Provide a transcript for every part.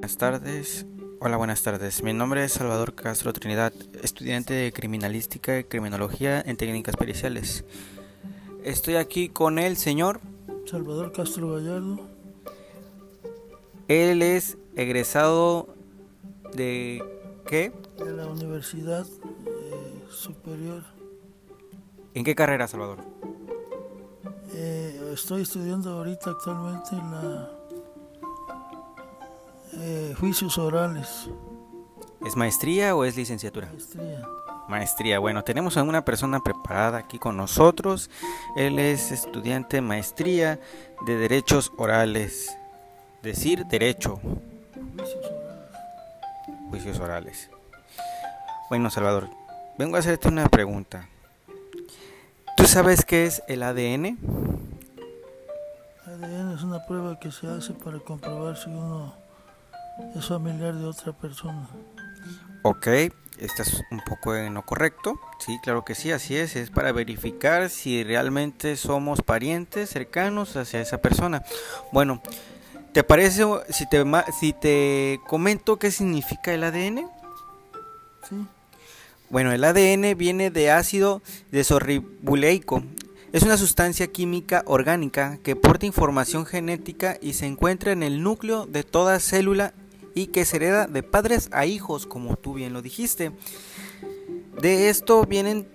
Buenas tardes. Hola, buenas tardes. Mi nombre es Salvador Castro Trinidad, estudiante de Criminalística y Criminología en Técnicas Periciales. Estoy aquí con el señor Salvador Castro Gallardo. Él es egresado de qué? De la Universidad eh, Superior. ¿En qué carrera, Salvador? Eh, estoy estudiando ahorita actualmente la eh, juicios orales. ¿Es maestría o es licenciatura? Maestría. Maestría. Bueno, tenemos a una persona preparada aquí con nosotros. Él es estudiante de maestría de derechos orales. Decir derecho. Juicios orales. Juicios orales. Bueno, Salvador, vengo a hacerte una pregunta. ¿Tú sabes qué es el ADN? ADN es una prueba que se hace para comprobar si uno es familiar de otra persona. Ok, estás un poco en lo correcto. Sí, claro que sí, así es. Es para verificar si realmente somos parientes cercanos hacia esa persona. Bueno, ¿te parece si te, si te comento qué significa el ADN? Sí, Bueno, el ADN viene de ácido desoxirribonucleico. Es una sustancia química orgánica que porta información genética y se encuentra en el núcleo de toda célula y que se hereda de padres a hijos, como tú bien lo dijiste. De esto vienen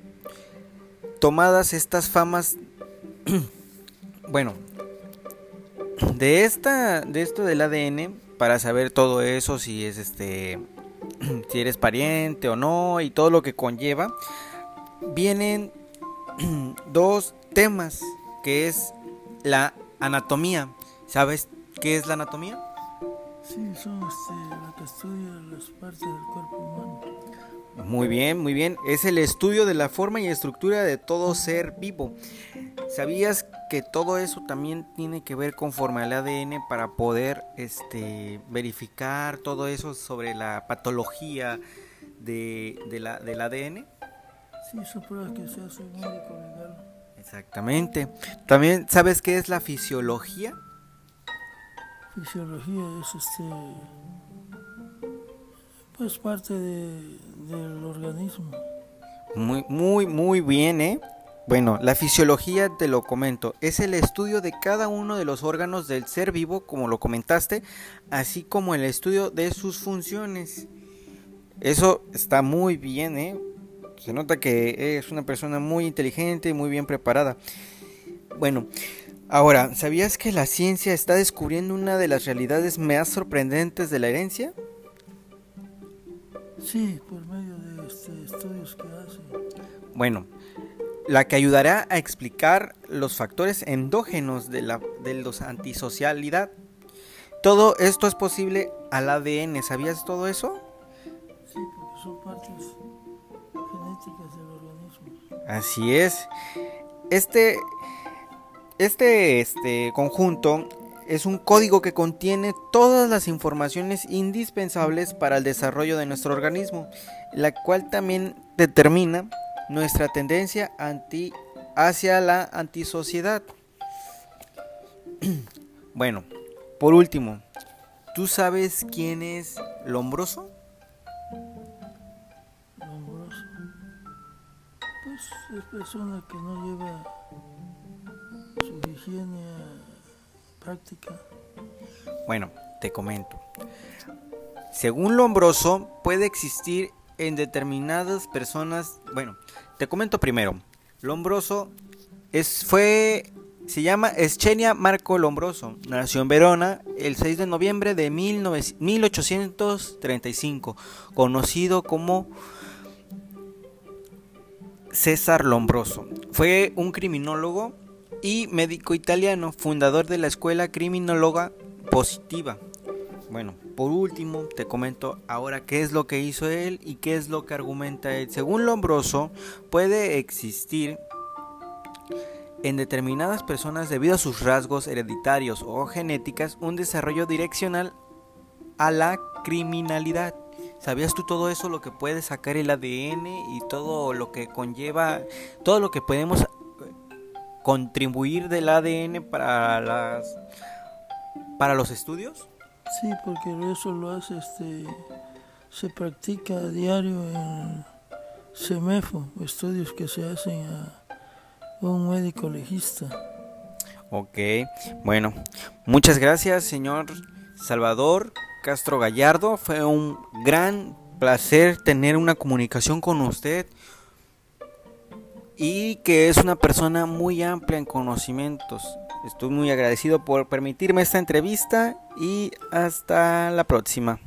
tomadas estas famas bueno, de esta de esto del ADN para saber todo eso si es este si eres pariente o no y todo lo que conlleva, vienen dos temas, que es la anatomía. ¿Sabes qué es la anatomía? sí, son este, lo que estudia las partes del cuerpo humano. Muy bien, muy bien. Es el estudio de la forma y estructura de todo ser vivo. ¿Sabías que todo eso también tiene que ver conforme al ADN para poder este, verificar todo eso sobre la patología de, de la, del ADN? Sí, son pruebas que se hace un médico legal. Exactamente. También sabes qué es la fisiología. Fisiología es este pues parte de, del organismo. Muy, muy, muy bien, ¿eh? Bueno, la fisiología te lo comento, es el estudio de cada uno de los órganos del ser vivo, como lo comentaste, así como el estudio de sus funciones. Eso está muy bien, ¿eh? Se nota que es una persona muy inteligente y muy bien preparada. Bueno, ahora, ¿sabías que la ciencia está descubriendo una de las realidades más sorprendentes de la herencia? Sí, por medio de este, estudios que hace. Bueno, la que ayudará a explicar los factores endógenos de la de los antisocialidad. Todo esto es posible al ADN, ¿sabías todo eso? Sí, porque son partes Así es. Este este este conjunto es un código que contiene todas las informaciones indispensables para el desarrollo de nuestro organismo, la cual también determina nuestra tendencia anti hacia la antisociedad. bueno, por último, ¿tú sabes quién es? Lombroso. Es persona que no lleva su higiene práctica. Bueno, te comento. Según Lombroso, puede existir en determinadas personas. Bueno, te comento primero. Lombroso es, fue. Se llama Eschenia Marco Lombroso. Nació en Verona el 6 de noviembre de 19 1835. Conocido como César Lombroso. Fue un criminólogo y médico italiano, fundador de la escuela criminóloga positiva. Bueno, por último te comento ahora qué es lo que hizo él y qué es lo que argumenta él. Según Lombroso, puede existir en determinadas personas debido a sus rasgos hereditarios o genéticas un desarrollo direccional a la criminalidad. ¿Sabías tú todo eso, lo que puede sacar el ADN y todo lo que conlleva, todo lo que podemos contribuir del ADN para las para los estudios? Sí, porque eso lo hace, este, se practica a diario en CEMEFO, estudios que se hacen a un médico legista. Ok, bueno, muchas gracias, señor Salvador Castro Gallardo. Fue un gran placer tener una comunicación con usted y que es una persona muy amplia en conocimientos. Estoy muy agradecido por permitirme esta entrevista y hasta la próxima.